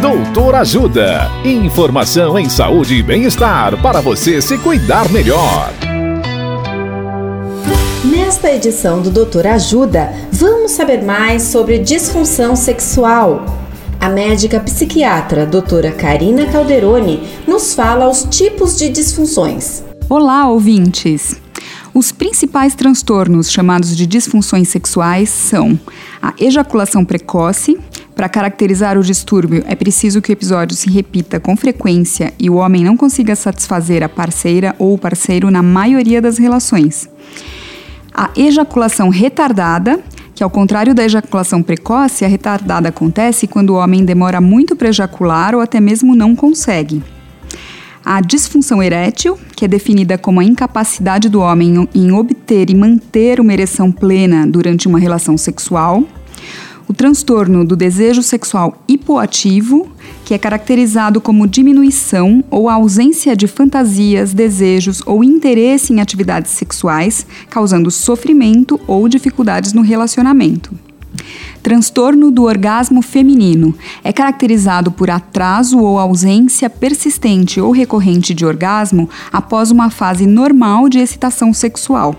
Doutor Ajuda. Informação em saúde e bem-estar para você se cuidar melhor. Nesta edição do Doutor Ajuda, vamos saber mais sobre disfunção sexual. A médica psiquiatra doutora Karina Calderoni nos fala os tipos de disfunções. Olá, ouvintes! Os principais transtornos chamados de disfunções sexuais são a ejaculação precoce. Para caracterizar o distúrbio, é preciso que o episódio se repita com frequência e o homem não consiga satisfazer a parceira ou o parceiro na maioria das relações. A ejaculação retardada, que ao contrário da ejaculação precoce, a retardada acontece quando o homem demora muito para ejacular ou até mesmo não consegue a disfunção erétil, que é definida como a incapacidade do homem em obter e manter uma ereção plena durante uma relação sexual, o transtorno do desejo sexual hipoativo, que é caracterizado como diminuição ou ausência de fantasias, desejos ou interesse em atividades sexuais, causando sofrimento ou dificuldades no relacionamento. Transtorno do orgasmo feminino é caracterizado por atraso ou ausência persistente ou recorrente de orgasmo após uma fase normal de excitação sexual.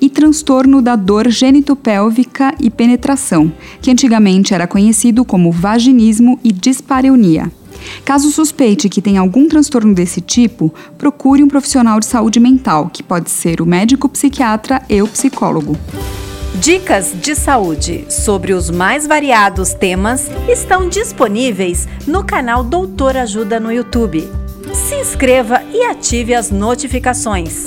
E transtorno da dor genitopélvica e penetração, que antigamente era conhecido como vaginismo e dispareunia. Caso suspeite que tem algum transtorno desse tipo, procure um profissional de saúde mental, que pode ser o médico psiquiatra e o psicólogo. Dicas de saúde sobre os mais variados temas estão disponíveis no canal Doutor Ajuda no YouTube. Se inscreva e ative as notificações.